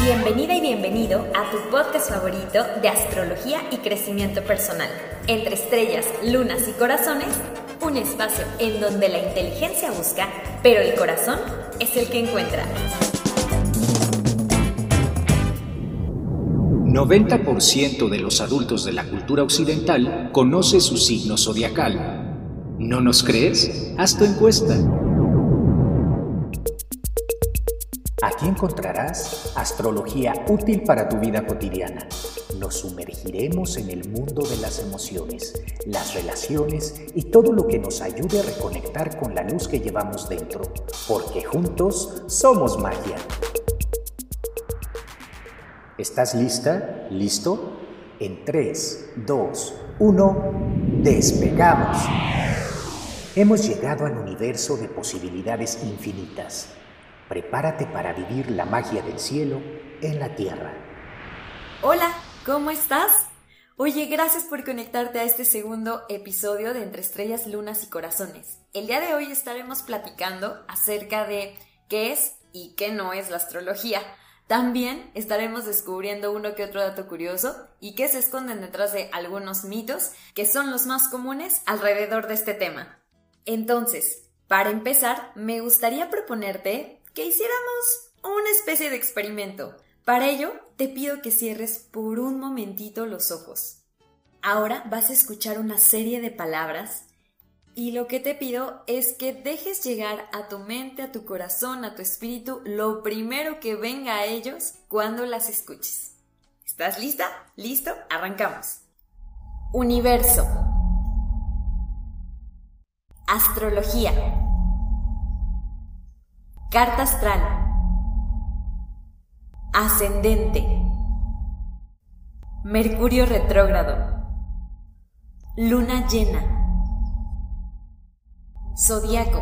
Bienvenida y bienvenido a tu podcast favorito de astrología y crecimiento personal. Entre estrellas, lunas y corazones, un espacio en donde la inteligencia busca, pero el corazón es el que encuentra. 90% de los adultos de la cultura occidental conoce su signo zodiacal. ¿No nos crees? Haz tu encuesta. Aquí encontrarás astrología útil para tu vida cotidiana. Nos sumergiremos en el mundo de las emociones, las relaciones y todo lo que nos ayude a reconectar con la luz que llevamos dentro, porque juntos somos magia. ¿Estás lista? ¿Listo? En 3, 2, 1, despegamos. Hemos llegado al universo de posibilidades infinitas Prepárate para vivir la magia del cielo en la tierra. Hola, ¿cómo estás? Oye, gracias por conectarte a este segundo episodio de Entre Estrellas, Lunas y Corazones. El día de hoy estaremos platicando acerca de qué es y qué no es la astrología. También estaremos descubriendo uno que otro dato curioso y qué se esconden detrás de algunos mitos que son los más comunes alrededor de este tema. Entonces, para empezar, me gustaría proponerte que hiciéramos una especie de experimento. Para ello, te pido que cierres por un momentito los ojos. Ahora vas a escuchar una serie de palabras y lo que te pido es que dejes llegar a tu mente, a tu corazón, a tu espíritu, lo primero que venga a ellos cuando las escuches. ¿Estás lista? ¿Listo? Arrancamos. Universo. Astrología. Carta astral. Ascendente. Mercurio retrógrado. Luna llena. Zodíaco.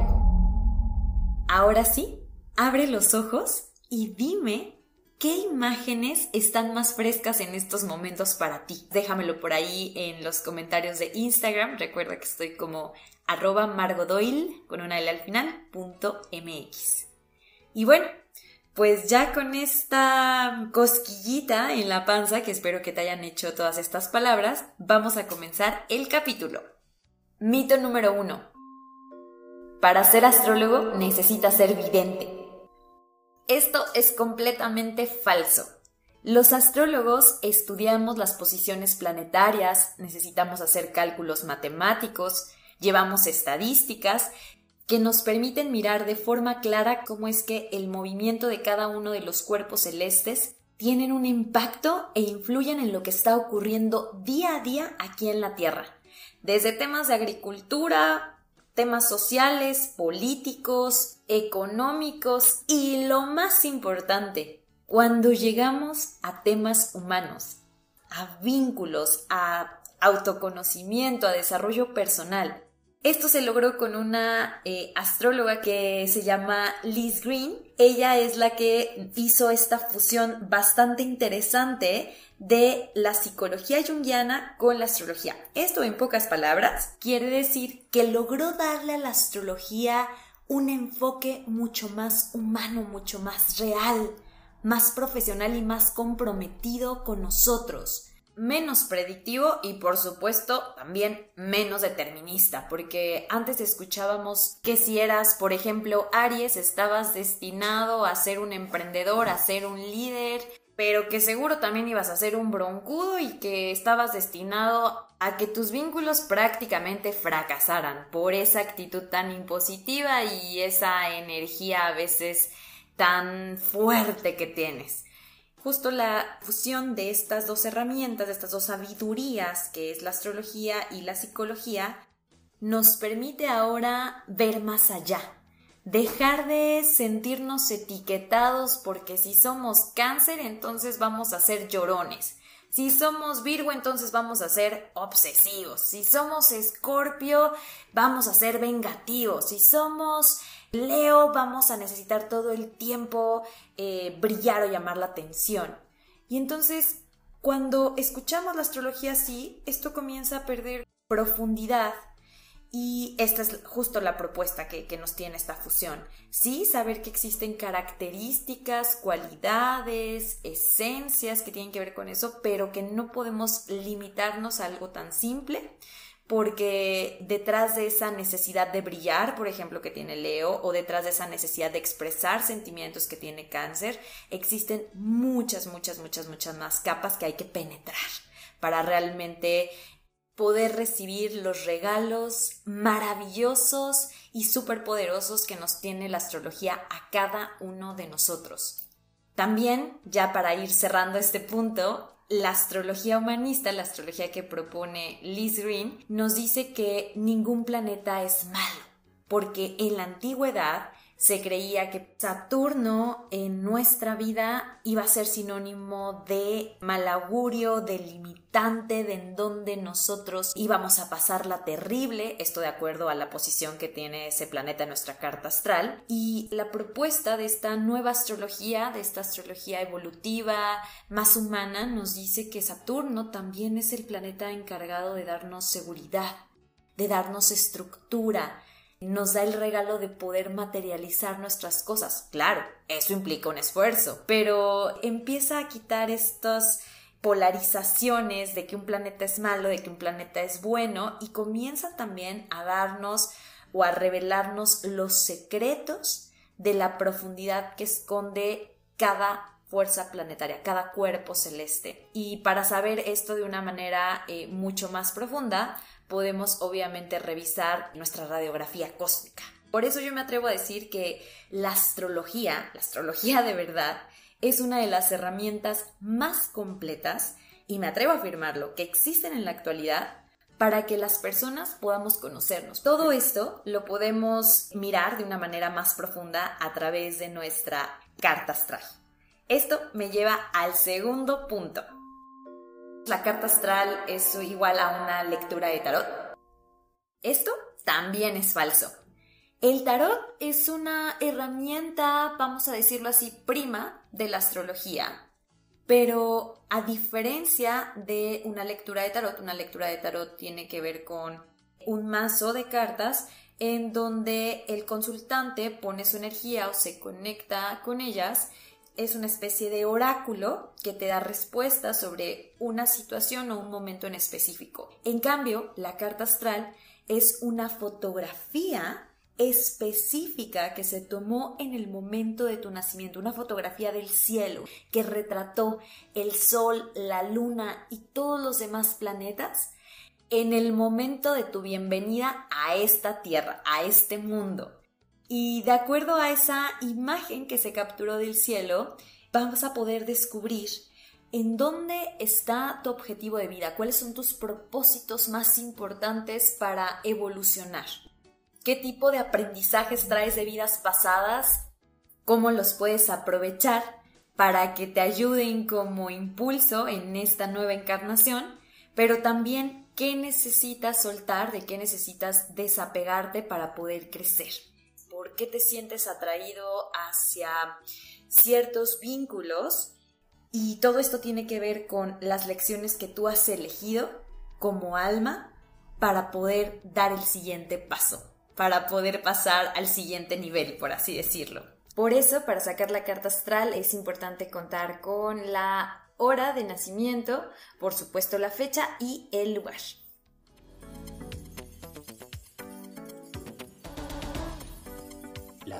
Ahora sí, abre los ojos y dime ¿Qué imágenes están más frescas en estos momentos para ti? Déjamelo por ahí en los comentarios de Instagram. Recuerda que estoy como arroba margodoil con una L al final, MX. Y bueno, pues ya con esta cosquillita en la panza, que espero que te hayan hecho todas estas palabras, vamos a comenzar el capítulo. Mito número uno. Para ser astrólogo necesitas ser vidente. Esto es completamente falso. Los astrólogos estudiamos las posiciones planetarias, necesitamos hacer cálculos matemáticos, llevamos estadísticas que nos permiten mirar de forma clara cómo es que el movimiento de cada uno de los cuerpos celestes tienen un impacto e influyen en lo que está ocurriendo día a día aquí en la Tierra. Desde temas de agricultura, temas sociales, políticos, económicos y lo más importante, cuando llegamos a temas humanos, a vínculos, a autoconocimiento, a desarrollo personal, esto se logró con una eh, astróloga que se llama Liz Green. Ella es la que hizo esta fusión bastante interesante de la psicología junguiana con la astrología. Esto en pocas palabras quiere decir que logró darle a la astrología un enfoque mucho más humano, mucho más real, más profesional y más comprometido con nosotros menos predictivo y por supuesto también menos determinista, porque antes escuchábamos que si eras, por ejemplo, Aries, estabas destinado a ser un emprendedor, a ser un líder, pero que seguro también ibas a ser un broncudo y que estabas destinado a que tus vínculos prácticamente fracasaran por esa actitud tan impositiva y esa energía a veces tan fuerte que tienes justo la fusión de estas dos herramientas, de estas dos sabidurías, que es la astrología y la psicología, nos permite ahora ver más allá, dejar de sentirnos etiquetados porque si somos cáncer entonces vamos a ser llorones, si somos Virgo entonces vamos a ser obsesivos, si somos Escorpio vamos a ser vengativos, si somos Leo vamos a necesitar todo el tiempo eh, brillar o llamar la atención. Y entonces, cuando escuchamos la astrología así, esto comienza a perder profundidad Y esta es justo la propuesta que, que, nos tiene esta fusión. Sí, saber que existen características, cualidades, esencias que tienen que ver con eso, pero que no podemos limitarnos a algo tan simple, porque detrás de esa necesidad de brillar, por ejemplo, que tiene Leo, o detrás de esa necesidad de expresar sentimientos que tiene cáncer, existen muchas, muchas, muchas, muchas más capas que hay que penetrar para realmente poder recibir los regalos maravillosos y superpoderosos que nos tiene la astrología a cada uno de nosotros. También, ya para ir cerrando este punto, la astrología humanista, la astrología que propone Liz Green, nos dice que ningún planeta es malo, porque en la antigüedad se creía que Saturno en nuestra vida iba a ser sinónimo de mal augurio, de limitante, de en donde nosotros íbamos a pasarla terrible, esto de acuerdo a la posición que tiene ese planeta en nuestra carta astral. Y la propuesta de esta nueva astrología, de esta astrología evolutiva, más humana, nos dice que Saturno también es el planeta encargado de darnos seguridad, de darnos estructura, nos da el regalo de poder materializar nuestras cosas. Claro, eso implica un esfuerzo, pero empieza a quitar estas polarizaciones de que un planeta es malo, de que un planeta es bueno y comienza también a darnos o a revelarnos los secretos de la profundidad que esconde cada fuerza planetaria, cada cuerpo celeste. Y para saber esto de una manera eh, mucho más profunda, podemos obviamente revisar nuestra radiografía cósmica. Por eso yo me atrevo a decir que la astrología, la astrología de verdad, es una de las herramientas más completas, y me atrevo a afirmarlo, que existen en la actualidad para que las personas podamos conocernos. Todo esto lo podemos mirar de una manera más profunda a través de nuestra carta astral. Esto me lleva al segundo punto. La carta astral es igual a una lectura de tarot. Esto también es falso. El tarot es una herramienta, vamos a decirlo así, prima de la astrología. Pero a diferencia de una lectura de tarot, una lectura de tarot tiene que ver con un mazo de cartas en donde el consultante pone su energía o se conecta con ellas es una especie de oráculo que te da respuestas sobre una situación o un momento en específico. En cambio, la carta astral es una fotografía específica que se tomó en el momento de tu nacimiento, una fotografía del cielo que retrató el sol, la luna y todos los demás planetas en el momento de tu bienvenida a esta tierra, a este mundo. Y de acuerdo a esa imagen que se capturó del cielo, vamos a poder descubrir en dónde está tu objetivo de vida, cuáles son tus propósitos más importantes para evolucionar, qué tipo de aprendizajes traes de vidas pasadas, cómo los puedes aprovechar para que te ayuden como impulso en esta nueva encarnación, pero también qué necesitas soltar, de qué necesitas desapegarte para poder crecer por qué te sientes atraído hacia ciertos vínculos y todo esto tiene que ver con las lecciones que tú has elegido como alma para poder dar el siguiente paso, para poder pasar al siguiente nivel, por así decirlo. Por eso, para sacar la carta astral es importante contar con la hora de nacimiento, por supuesto la fecha y el lugar.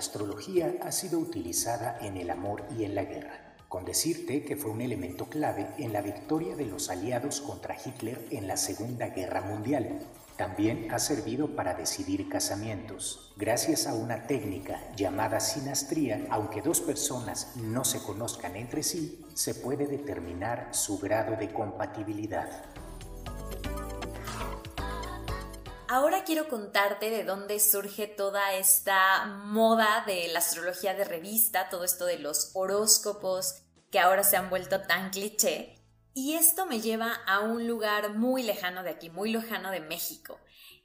Astrología ha sido utilizada en el amor y en la guerra, con decirte que fue un elemento clave en la victoria de los aliados contra Hitler en la Segunda Guerra Mundial. También ha servido para decidir casamientos. Gracias a una técnica llamada sinastría, aunque dos personas no se conozcan entre sí, se puede determinar su grado de compatibilidad. Ahora quiero contarte de dónde surge toda esta moda de la astrología de revista, todo esto de los horóscopos que ahora se han vuelto tan cliché. Y esto me lleva a un lugar muy lejano de aquí, muy lejano de México,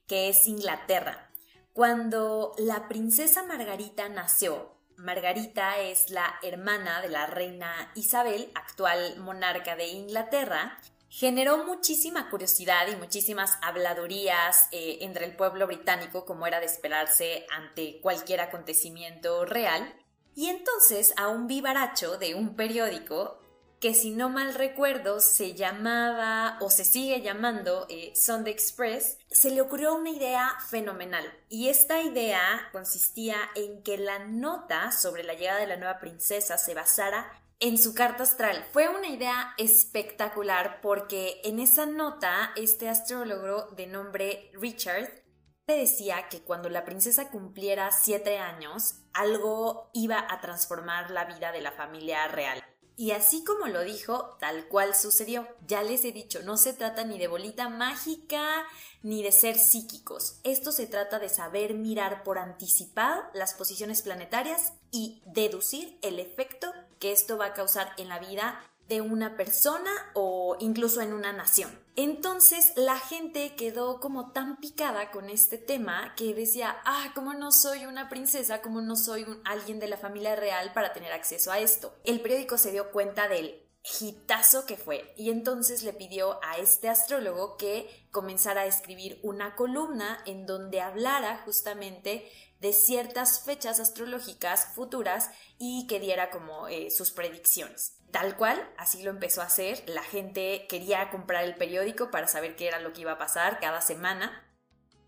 que es Inglaterra. Cuando la princesa Margarita nació, Margarita es la hermana de la reina Isabel, actual monarca de Inglaterra, generó muchísima curiosidad y muchísimas habladurías eh, entre el pueblo británico, como era de esperarse ante cualquier acontecimiento real. Y entonces a un vivaracho de un periódico que si no mal recuerdo se llamaba o se sigue llamando eh, Sunday Express, se le ocurrió una idea fenomenal. Y esta idea consistía en que la nota sobre la llegada de la nueva princesa se basara en su carta astral. Fue una idea espectacular porque en esa nota este astrólogo de nombre Richard decía que cuando la princesa cumpliera siete años, algo iba a transformar la vida de la familia real. Y así como lo dijo, tal cual sucedió. Ya les he dicho, no se trata ni de bolita mágica ni de ser psíquicos. Esto se trata de saber mirar por anticipado las posiciones planetarias y deducir el efecto que esto va a causar en la vida de una persona o incluso en una nación. Entonces la gente quedó como tan picada con este tema que decía, ah, ¿cómo no soy una princesa? ¿Cómo no soy un, alguien de la familia real para tener acceso a esto? El periódico se dio cuenta del hitazo que fue y entonces le pidió a este astrólogo que comenzara a escribir una columna en donde hablara justamente de ciertas fechas astrológicas futuras y que diera como eh, sus predicciones. Tal cual, así lo empezó a hacer. La gente quería comprar el periódico para saber qué era lo que iba a pasar cada semana.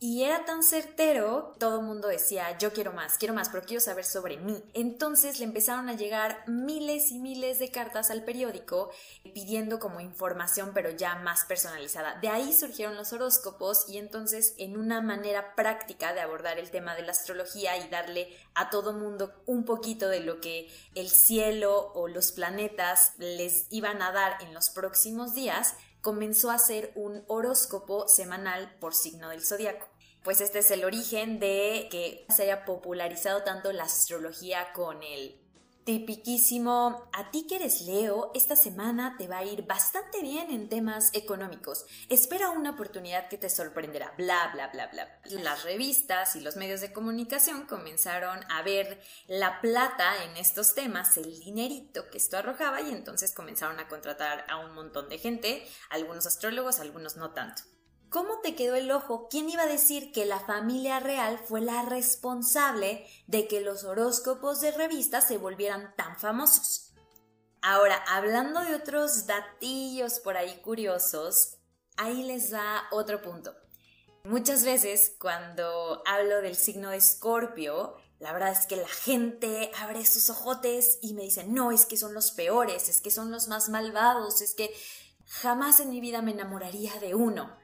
Y era tan certero, todo el mundo decía, yo quiero más, quiero más, pero quiero saber sobre mí. Entonces le empezaron a llegar miles y miles de cartas al periódico pidiendo como información, pero ya más personalizada. De ahí surgieron los horóscopos y entonces en una manera práctica de abordar el tema de la astrología y darle a todo mundo un poquito de lo que el cielo o los planetas les iban a dar en los próximos días, comenzó a hacer un horóscopo semanal por signo del zodiaco. Pues este es el origen de que se haya popularizado tanto la astrología con el tipiquísimo, a ti que eres Leo, esta semana te va a ir bastante bien en temas económicos. Espera una oportunidad que te sorprenderá, bla, bla, bla, bla. Las revistas y los medios de comunicación comenzaron a ver la plata en estos temas, el dinerito que esto arrojaba y entonces comenzaron a contratar a un montón de gente, algunos astrólogos, algunos no tanto. ¿Cómo te quedó el ojo? ¿Quién iba a decir que la familia real fue la responsable de que los horóscopos de revistas se volvieran tan famosos? Ahora, hablando de otros datillos por ahí curiosos, ahí les da otro punto. Muchas veces cuando hablo del signo de Escorpio, la verdad es que la gente abre sus ojotes y me dice, no, es que son los peores, es que son los más malvados, es que jamás en mi vida me enamoraría de uno.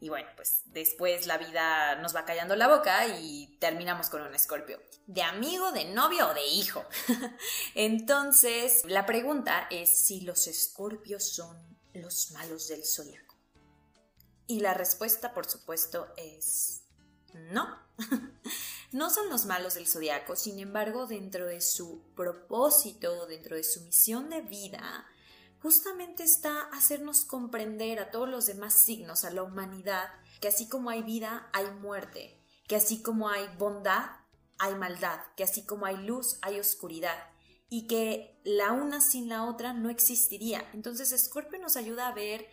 Y bueno, pues después la vida nos va callando la boca y terminamos con un escorpio. ¿De amigo, de novio o de hijo? Entonces, la pregunta es si los escorpios son los malos del zodiaco. Y la respuesta, por supuesto, es no. no son los malos del zodiaco, sin embargo, dentro de su propósito, dentro de su misión de vida, justamente está hacernos comprender a todos los demás signos, a la humanidad, que así como hay vida, hay muerte, que así como hay bondad, hay maldad, que así como hay luz, hay oscuridad, y que la una sin la otra no existiría. Entonces Scorpio nos ayuda a ver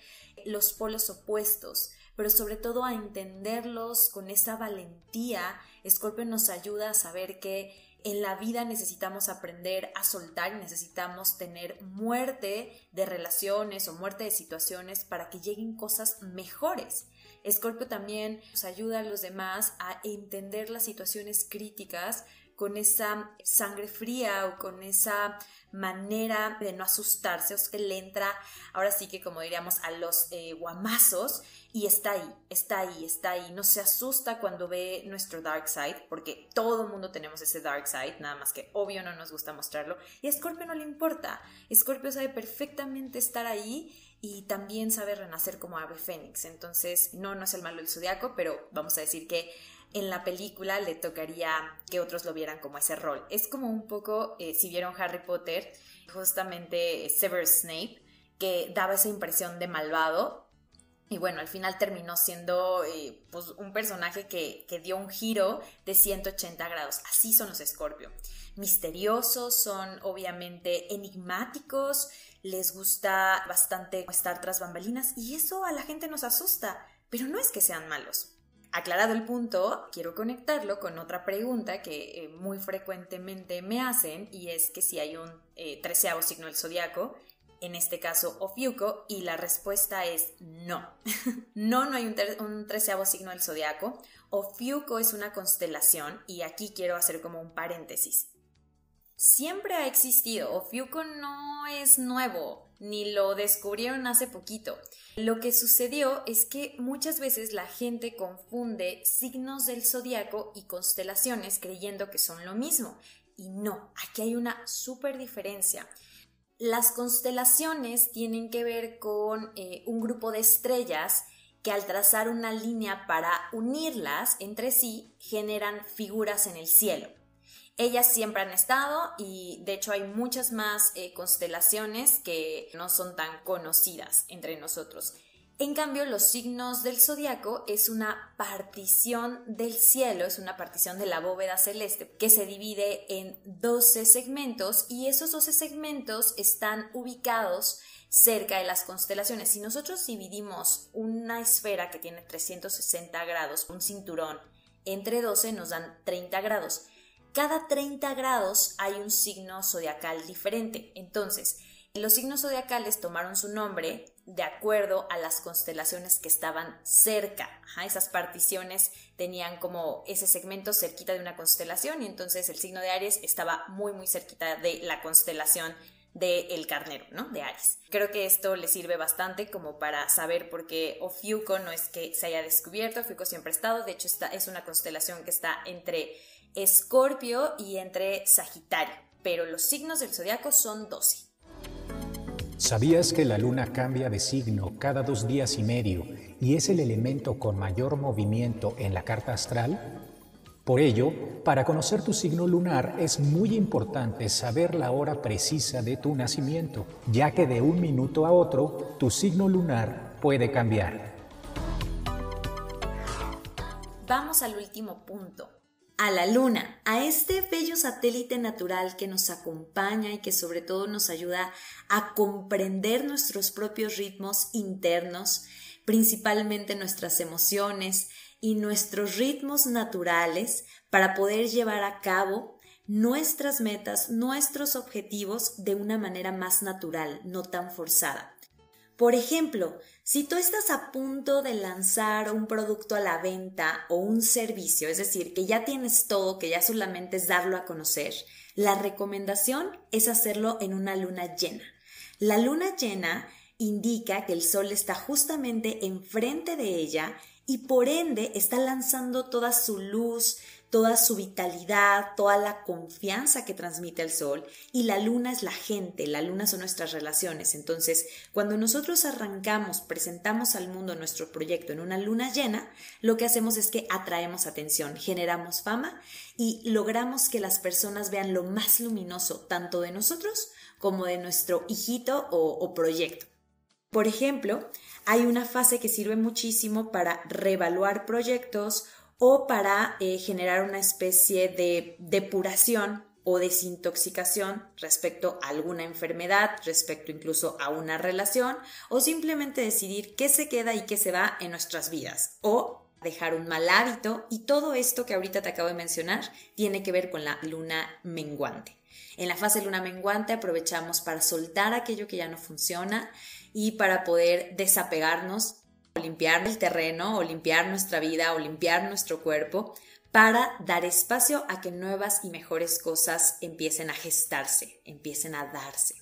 los polos opuestos, pero sobre todo a entenderlos con esa valentía. Scorpio nos ayuda a saber que en la vida necesitamos aprender a soltar y necesitamos tener muerte de relaciones o muerte de situaciones para que lleguen cosas mejores. Escorpio también nos ayuda a los demás a entender las situaciones críticas con esa sangre fría o con esa manera de no asustarse, sea, que le entra, ahora sí que como diríamos, a los eh, guamazos y está ahí, está ahí, está ahí. No se asusta cuando ve nuestro dark side, porque todo el mundo tenemos ese dark side, nada más que obvio no nos gusta mostrarlo. Y a Scorpio no le importa. Scorpio sabe perfectamente estar ahí y también sabe renacer como ave fénix. Entonces, no, no es el malo del zodiaco, pero vamos a decir que en la película le tocaría que otros lo vieran como ese rol. Es como un poco, eh, si vieron Harry Potter, justamente Severus Snape, que daba esa impresión de malvado, y bueno, al final terminó siendo eh, pues, un personaje que, que, dio un giro de 180 grados. Así son los Scorpio. misteriosos, son obviamente enigmáticos, les gusta bastante estar tras bambalinas y eso a la gente nos asusta, pero no es que sean malos. Aclarado el punto, quiero conectarlo con otra pregunta que eh, muy frecuentemente me hacen y es que si hay un eh, treceavo signo del zodiaco, en este caso Ofiuco, y la respuesta es no. no, no hay un, un treceavo signo del zodiaco. Ofiuco es una constelación y aquí quiero hacer como un paréntesis. Siempre ha existido, Ofiuco no es nuevo, ni lo descubrieron hace poquito. Lo que sucedió es que muchas veces la gente confunde signos del zodiaco y constelaciones creyendo que son lo mismo. Y no, aquí hay una súper diferencia. Las constelaciones tienen que ver con eh, un grupo de estrellas que al trazar una línea para unirlas entre sí generan figuras en el cielo. Ellas siempre han estado y de hecho hay muchas más eh, constelaciones que no son tan conocidas entre nosotros. En cambio, los signos del zodiaco es una partición del cielo, es una partición de la bóveda celeste que se divide en 12 segmentos y esos 12 segmentos están ubicados cerca de las constelaciones. Si nosotros dividimos una esfera que tiene 360 grados, un cinturón, entre 12 nos dan 30 grados. Cada 30 grados hay un signo zodiacal diferente. Entonces, los signos zodiacales tomaron su nombre de acuerdo a las constelaciones que estaban cerca. esas particiones tenían como ese segmento cerquita de una constelación y entonces el signo de Aries estaba muy muy cerquita de la constelación del carnero, ¿no? De Aries. Creo que esto le sirve bastante como para saber por qué Ofiuco no es que se haya descubierto, Ofiuco siempre ha estado, de hecho es una constelación que está entre Escorpio y entre Sagitario, pero los signos del zodiaco son 12. ¿Sabías que la luna cambia de signo cada dos días y medio y es el elemento con mayor movimiento en la carta astral? Por ello, para conocer tu signo lunar es muy importante saber la hora precisa de tu nacimiento, ya que de un minuto a otro tu signo lunar puede cambiar. Vamos al último punto, a la Luna, a este bello satélite natural que nos acompaña y que sobre todo nos ayuda a comprender nuestros propios ritmos internos, principalmente nuestras emociones y nuestros ritmos naturales para poder llevar a cabo nuestras metas, nuestros objetivos de una manera más natural, no tan forzada. Por ejemplo, si tú estás a punto de lanzar un producto a la venta o un servicio, es decir, que ya tienes todo, que ya solamente es darlo a conocer, la recomendación es hacerlo en una luna llena. La luna llena indica que el sol está justamente enfrente de ella y por ende está lanzando toda su luz, toda su vitalidad, toda la confianza que transmite el sol y la luna es la gente, la luna son nuestras relaciones. Entonces, cuando nosotros arrancamos, presentamos al mundo nuestro proyecto en una luna llena, lo que hacemos es que atraemos atención, generamos fama y logramos que las personas vean lo más luminoso tanto de nosotros como de nuestro hijito o, proyecto. Por ejemplo, hay una fase que sirve muchísimo para reevaluar proyectos o para eh, generar una especie de depuración o desintoxicación respecto a alguna enfermedad, respecto incluso a una relación, o simplemente decidir qué se queda y qué se va en nuestras vidas, o dejar un mal hábito, y todo esto que ahorita te acabo de mencionar tiene que ver con la luna menguante. En la fase luna menguante aprovechamos para soltar aquello que ya no funciona y para poder desapegarnos limpiar el terreno o limpiar nuestra vida o limpiar nuestro cuerpo para dar espacio a que nuevas y mejores cosas empiecen a gestarse, empiecen a darse.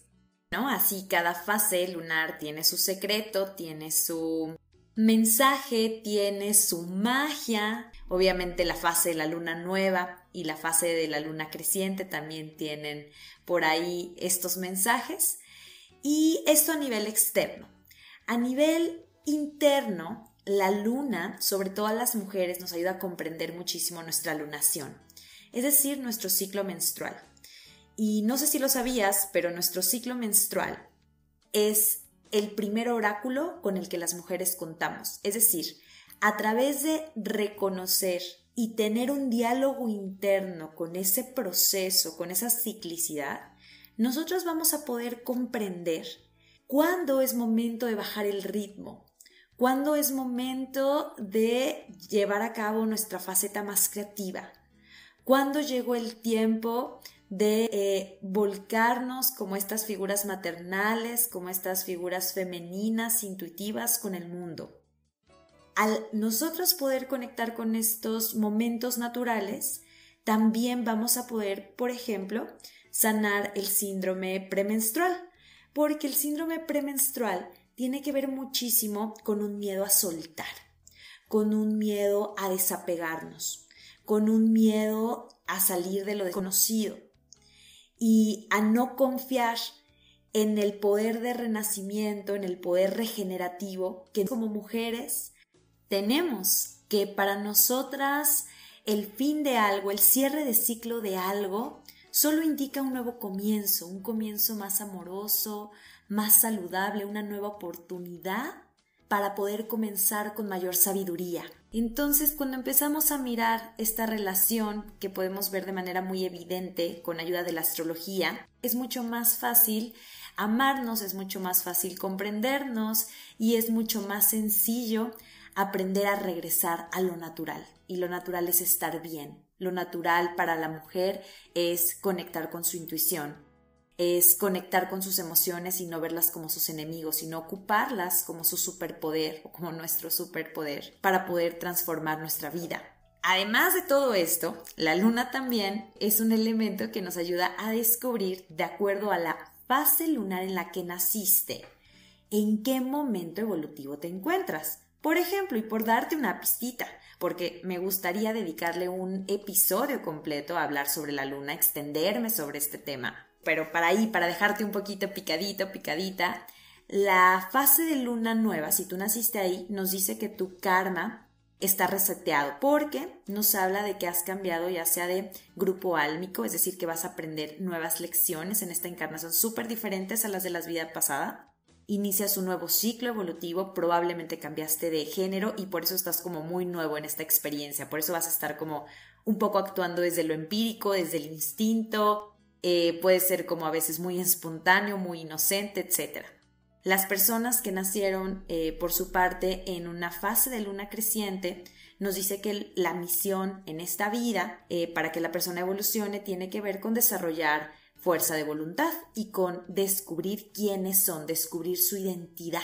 ¿No? Así cada fase lunar tiene su secreto, tiene su mensaje, tiene su magia. Obviamente la fase de la luna nueva y la fase de la luna creciente también tienen por ahí estos mensajes. Y esto a nivel externo. A nivel interno, la luna, sobre todo a las mujeres, nos ayuda a comprender muchísimo nuestra lunación, es decir, nuestro ciclo menstrual. Y no sé si lo sabías, pero nuestro ciclo menstrual es el primer oráculo con el que las mujeres contamos. Es decir, a través de reconocer y tener un diálogo interno con ese proceso, con esa ciclicidad, nosotros vamos a poder comprender cuándo es momento de bajar el ritmo, cuándo es momento de llevar a cabo nuestra faceta más creativa, cuándo llegó el tiempo de eh, volcarnos como estas figuras maternales, como estas figuras femeninas, intuitivas con el mundo. Al nosotros poder conectar con estos momentos naturales, también vamos a poder, por ejemplo, sanar el síndrome premenstrual, porque el síndrome premenstrual tiene que ver muchísimo con un miedo a soltar, con un miedo a desapegarnos, con un miedo a salir de lo desconocido y a no confiar en el poder de renacimiento, en el poder regenerativo que como mujeres tenemos, que para nosotras el fin de algo, el cierre de ciclo de algo, solo indica un nuevo comienzo, un comienzo más amoroso, más saludable, una nueva oportunidad para poder comenzar con mayor sabiduría. Entonces, cuando empezamos a mirar esta relación que podemos ver de manera muy evidente con ayuda de la astrología, es mucho más fácil amarnos, es mucho más fácil comprendernos y es mucho más sencillo aprender a regresar a lo natural. Y lo natural es estar bien. Lo natural para la mujer es conectar con su intuición, es conectar con sus emociones y no verlas como sus enemigos, sino ocuparlas como su superpoder o como nuestro superpoder para poder transformar nuestra vida. Además de todo esto, la luna también es un elemento que nos ayuda a descubrir, de acuerdo a la fase lunar en la que naciste, en qué momento evolutivo te encuentras. Por ejemplo, y por darte una pistita, porque me gustaría dedicarle un episodio completo a hablar sobre la luna, extenderme sobre este tema pero para ahí, para dejarte un poquito picadito, picadita, la fase de luna nueva, si tú naciste ahí, nos dice que tu karma está reseteado porque nos habla de que has cambiado ya sea de grupo álmico, es decir, que vas a aprender nuevas lecciones en esta encarnación súper diferentes a las de las vidas pasadas. Inicias un nuevo ciclo evolutivo, probablemente cambiaste de género y por eso estás como muy nuevo en esta experiencia, por eso vas a estar como un poco actuando desde lo empírico, desde el instinto, eh, puede ser como a veces muy espontáneo, muy inocente, etc. Las personas que nacieron eh, por su parte en una fase de luna creciente nos dice que la misión en esta vida eh, para que la persona evolucione tiene que ver con desarrollar fuerza de voluntad y con descubrir quiénes son, descubrir su identidad.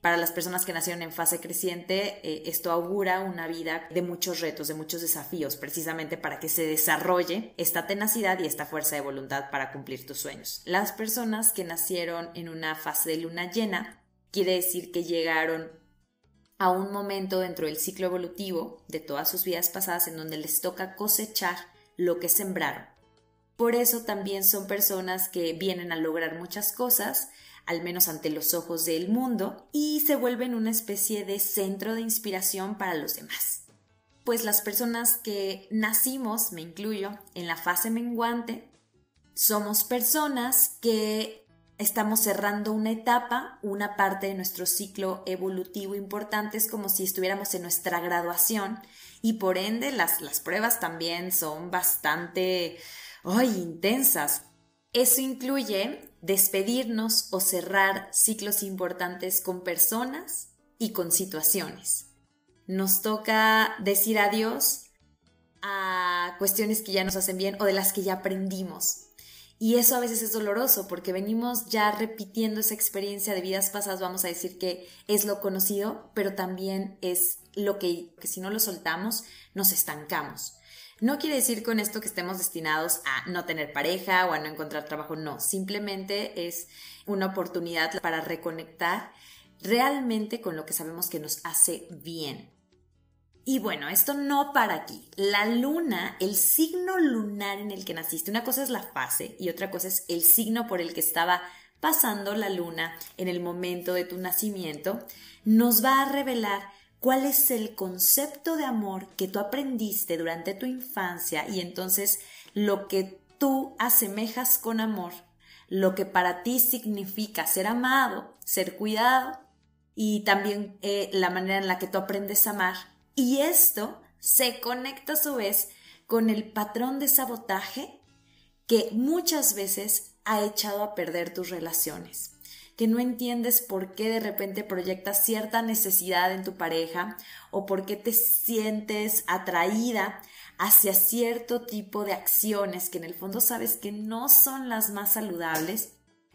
Para las personas que nacieron en fase creciente, eh, esto augura una vida de muchos retos, de muchos desafíos, precisamente para que se desarrolle esta tenacidad y esta fuerza de voluntad para cumplir tus sueños. Las personas que nacieron en una fase de luna llena, quiere decir que llegaron a un momento dentro del ciclo evolutivo de todas sus vidas pasadas en donde les toca cosechar lo que sembraron. Por eso también son personas que vienen a lograr muchas cosas, al menos ante los ojos del mundo, y se vuelven una especie de centro de inspiración para los demás. Pues las personas que nacimos, me incluyo, en la fase menguante, somos personas que estamos cerrando una etapa, una parte de nuestro ciclo evolutivo importante, es como si estuviéramos en nuestra graduación y por ende las, las pruebas también son bastante intensas. Eso incluye despedirnos o cerrar ciclos importantes con personas y con situaciones. Nos toca decir adiós a cuestiones que ya nos hacen bien o de las que ya aprendimos. Y eso a veces es doloroso porque venimos ya repitiendo esa experiencia de vidas pasadas, vamos a decir que es lo conocido, pero también es lo que, que si no lo soltamos, nos estancamos. No quiere decir con esto que estemos destinados a no tener pareja o a no encontrar trabajo, no, simplemente es una oportunidad para reconectar realmente con lo que sabemos que nos hace bien. Y bueno, esto no para aquí. La luna, el signo lunar en el que naciste, una cosa es la fase y otra cosa es el signo por el que estaba pasando la luna en el momento de tu nacimiento, nos va a revelar cuál es el concepto de amor que tú aprendiste durante tu infancia y entonces lo que tú asemejas con amor, lo que para ti significa ser amado, ser cuidado y también eh, la manera en la que tú aprendes a amar. Y esto se conecta a su vez con el patrón de sabotaje que muchas veces ha echado a perder tus relaciones que no entiendes por qué de repente proyectas cierta necesidad en tu pareja o por qué te sientes atraída hacia cierto tipo de acciones que en el fondo sabes que no son las más saludables,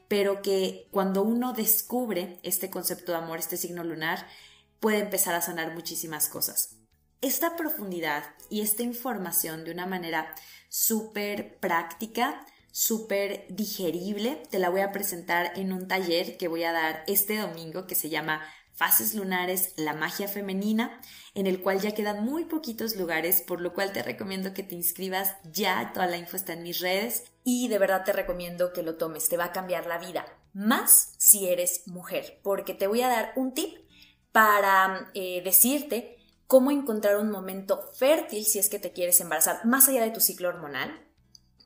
pero que cuando uno descubre este concepto de amor, este signo lunar, puede empezar a sanar muchísimas cosas. Esta profundidad y esta información de una manera súper práctica súper digerible. Te la voy a presentar en un taller que voy a dar este domingo que se llama Fases Lunares, la magia femenina, en el cual ya quedan muy poquitos lugares, por lo cual te recomiendo que te inscribas ya. Toda la info está en mis redes y de verdad te recomiendo que lo tomes, te va a cambiar la vida. Más si eres mujer, porque te voy a dar un tip para eh, decirte cómo encontrar un momento fértil si es que te quieres embarazar, más allá de tu ciclo hormonal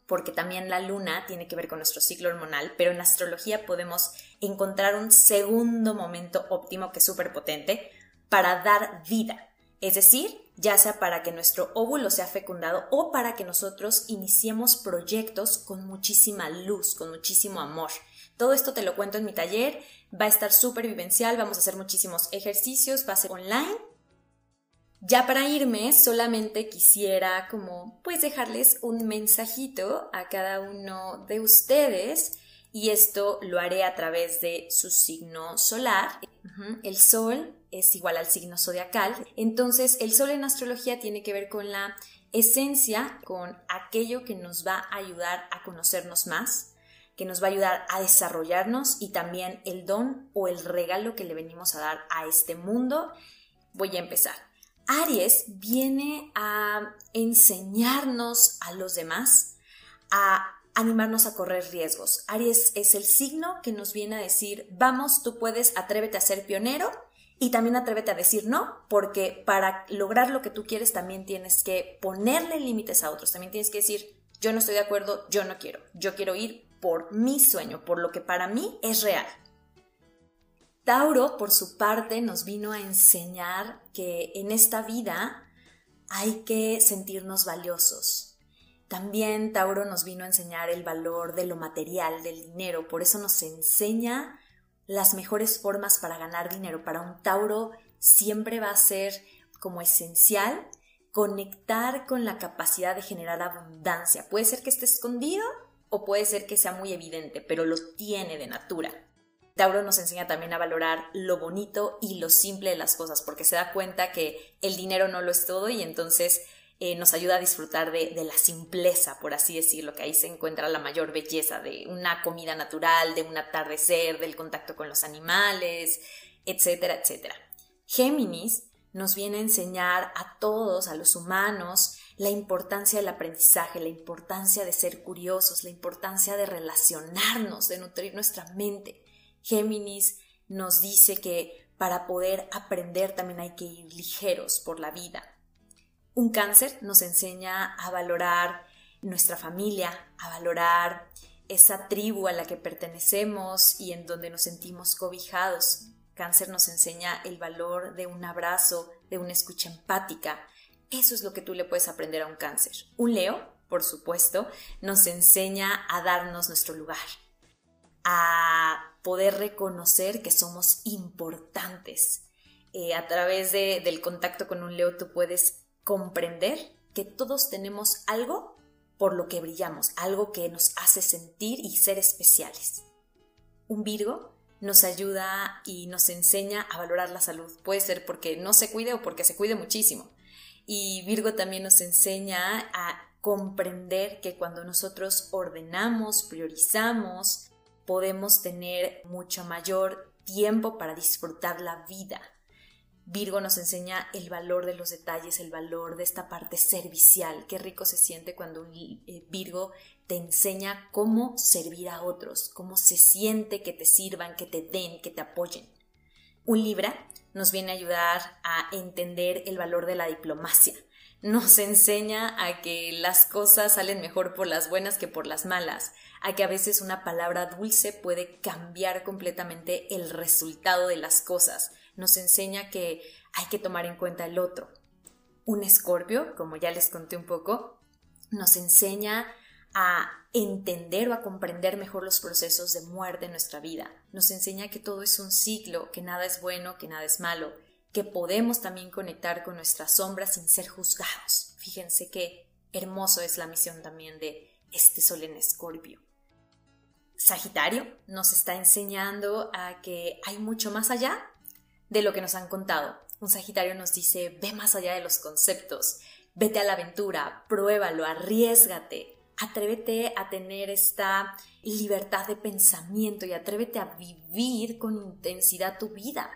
porque también la luna tiene que ver con nuestro ciclo hormonal, pero en astrología podemos encontrar un segundo momento óptimo que es súper potente para dar vida. Es decir, ya sea para que nuestro óvulo sea fecundado o para que nosotros iniciemos proyectos con muchísima luz, con muchísimo amor. Todo esto te lo cuento en mi taller, va a estar súper vivencial, vamos a hacer muchísimos ejercicios, va a ser online ya para irme, solamente quisiera como pues dejarles un mensajito a cada uno de ustedes y esto lo haré a través de su signo solar. El sol es igual al signo zodiacal, entonces el sol en astrología tiene que ver con la esencia, con aquello que nos va a ayudar a conocernos más, que nos va a ayudar a desarrollarnos y también el don o el regalo que le venimos a dar a este mundo. Voy a empezar. Aries viene a enseñarnos a los demás, a animarnos a correr riesgos. Aries es el signo que nos viene a decir, vamos, tú puedes, atrévete a ser pionero y también atrévete a decir no, porque para lograr lo que tú quieres también tienes que ponerle límites a otros, también tienes que decir, yo no estoy de acuerdo, yo no quiero, yo quiero ir por mi sueño, por lo que para mí es real. Tauro, por su parte, nos vino a enseñar que en esta vida hay que sentirnos valiosos. También Tauro nos vino a enseñar el valor de lo material, del dinero, por eso nos enseña las mejores formas para ganar dinero. Para un Tauro siempre va a ser como esencial conectar con la capacidad de generar abundancia. Puede ser que esté escondido o puede ser que sea muy evidente, pero lo tiene de natura. Tauro nos enseña también a valorar lo bonito y lo simple de las cosas, porque se da cuenta que el dinero no lo es todo y entonces eh, nos ayuda a disfrutar de, de, la simpleza, por así decirlo, que ahí se encuentra la mayor belleza de una comida natural, de un atardecer, del contacto con los animales, etcétera, etcétera. Géminis nos viene a enseñar a todos, a los humanos, la importancia del aprendizaje, la importancia de ser curiosos, la importancia de relacionarnos, de nutrir nuestra mente. Géminis nos dice que para poder aprender también hay que ir ligeros por la vida. Un cáncer nos enseña a valorar nuestra familia, a valorar esa tribu a la que pertenecemos y en donde nos sentimos cobijados. Cáncer nos enseña el valor de un abrazo, de una escucha empática. Eso es lo que tú le puedes aprender a un cáncer. Un Leo, por supuesto, nos enseña a darnos nuestro lugar, a poder reconocer que somos importantes. Eh, a través del contacto con un Leo tú puedes comprender que todos tenemos algo por lo que brillamos, algo que nos hace sentir y ser especiales. Un Virgo nos ayuda y nos enseña a valorar la salud. Puede ser porque no se cuide o porque se cuide muchísimo. Y Virgo también nos enseña a comprender que cuando nosotros ordenamos, priorizamos, podemos tener mucho mayor tiempo para disfrutar la vida. Virgo nos enseña el valor de los detalles, el valor de esta parte servicial. Qué rico se siente cuando eh, Virgo te enseña cómo servir a otros, cómo se siente que te sirvan, que te den, que te apoyen. Un Libra nos viene a ayudar a entender el valor de la diplomacia, nos enseña a que las cosas salen mejor por las buenas que por las malas, a que a veces una palabra dulce puede cambiar completamente el resultado de las cosas, nos enseña que hay que tomar en cuenta el otro. un escorpio, como ya les conté un poco, nos enseña a entender o a comprender mejor los procesos de muerte en nuestra vida. Nos enseña que todo es un ciclo, que nada es bueno, que nada es malo, que podemos también conectar con nuestras sombras sin ser juzgados. Fíjense qué hermoso es la misión también de este sol en escorpio. Sagitario nos está enseñando a que hay mucho más allá de lo que nos han contado. Un Sagitario nos dice, ve más allá de los conceptos, vete a la aventura, pruébalo, arriesgate, atrévete a tener esta libertad de pensamiento y atrévete a vivir con intensidad tu vida.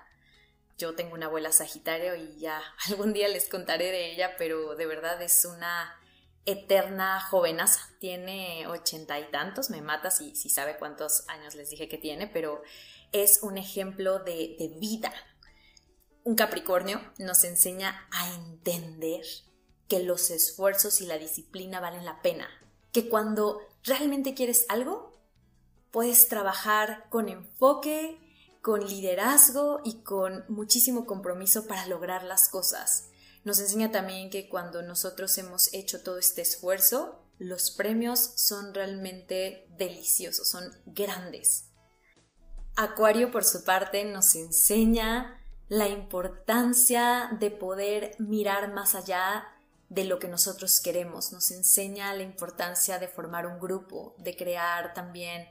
Yo tengo una abuela Sagitario y ya algún día les contaré de ella, pero de verdad es una eterna jovenaza. Tiene ochenta y tantos, me mata si, si sabe cuántos años les dije que tiene, pero es un ejemplo de, de vida. Un Capricornio nos enseña a entender que los esfuerzos y la disciplina valen la pena, que cuando realmente quieres algo, puedes trabajar con enfoque, con liderazgo y con muchísimo compromiso para lograr las cosas. Nos enseña también que cuando nosotros hemos hecho todo este esfuerzo, los premios son realmente deliciosos, son grandes. Acuario, por su parte, nos enseña la importancia de poder mirar más allá de lo que nosotros queremos, nos enseña la importancia de formar un grupo, de crear también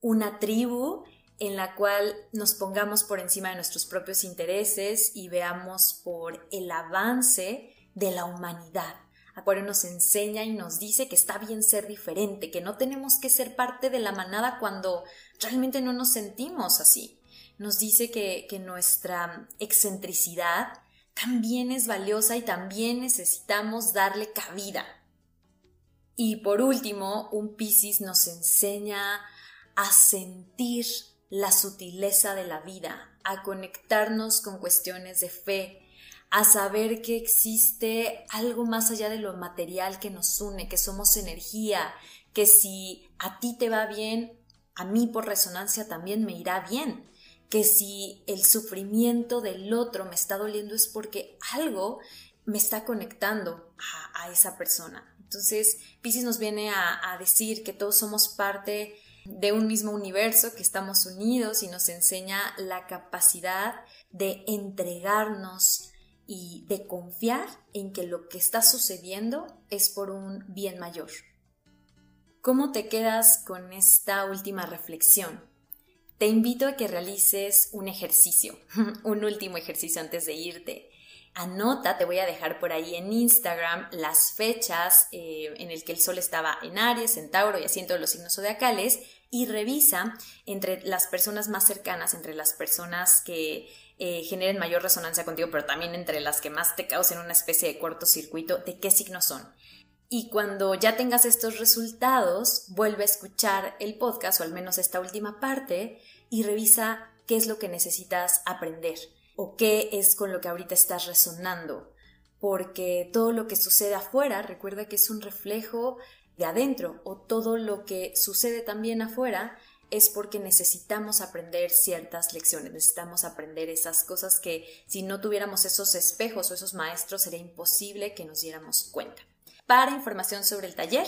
una tribu en la cual nos pongamos por encima de nuestros propios intereses y veamos por el avance de la humanidad. Acuario nos enseña y nos dice que está bien ser diferente, que no tenemos que ser parte de la manada cuando realmente no nos sentimos así. Nos dice que, que nuestra excentricidad también es valiosa y también necesitamos darle cabida. Y por último, un Piscis nos enseña a sentir la sutileza de la vida, a conectarnos con cuestiones de fe, a saber que existe algo más allá de lo material que nos une, que somos energía, que si a ti te va bien, a mí por resonancia también me irá bien que si el sufrimiento del otro me está doliendo es porque algo me está conectando a, esa persona. Entonces, Pisces nos viene a, a decir que todos somos parte de un mismo universo, que estamos unidos y nos enseña la capacidad de entregarnos y de confiar en que lo que está sucediendo es por un bien mayor. ¿Cómo te quedas con esta última reflexión? te invito a que realices un ejercicio, un último ejercicio antes de irte. Anota, te voy a dejar por ahí en Instagram las fechas eh, en el que el sol estaba en Aries, en Tauro y así en todos los signos zodiacales y revisa entre las personas más cercanas, entre las personas que eh, generen mayor resonancia contigo, pero también entre las que más te causen una especie de cortocircuito, de qué signos son. Y cuando ya tengas estos resultados, vuelve a escuchar el podcast o al menos esta última parte y revisa qué es lo que necesitas aprender o qué es con lo que ahorita estás resonando. Porque todo lo que sucede afuera, recuerda que es un reflejo de adentro o todo lo que sucede también afuera es porque necesitamos aprender ciertas lecciones, necesitamos aprender esas cosas que si no tuviéramos esos espejos o esos maestros sería imposible que nos diéramos cuenta. Para información sobre el taller,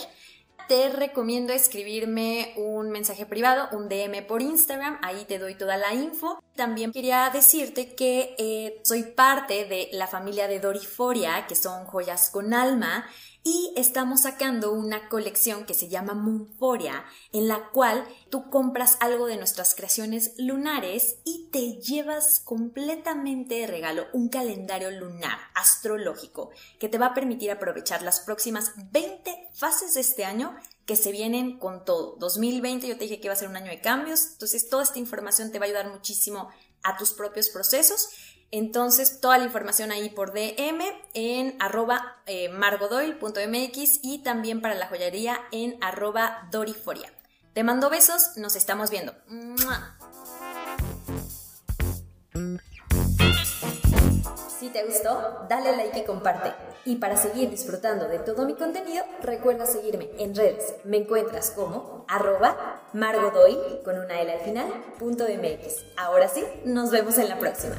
te recomiendo escribirme un mensaje privado, un DM por Instagram, ahí te doy toda la info. También quería decirte que eh, soy parte de la familia de Doriforia, que son joyas con alma, y estamos sacando una colección que se llama Moonforia, en la cual tú compras algo de nuestras creaciones lunares y te llevas completamente de regalo un calendario lunar astrológico que te va a permitir aprovechar las próximas 20 fases de este año que se vienen con todo. 2020 yo te dije que iba a ser un año de cambios, entonces toda esta información te va a ayudar muchísimo a tus propios procesos entonces, toda la información ahí por DM en arroba eh, y también para la joyería en arroba doriforia. Te mando besos, nos estamos viendo. Si te gustó, dale like y comparte. Y para seguir disfrutando de todo mi contenido, recuerda seguirme en redes. Me encuentras como arroba margodoy con una L al final, punto MX. Ahora sí, nos vemos en la próxima.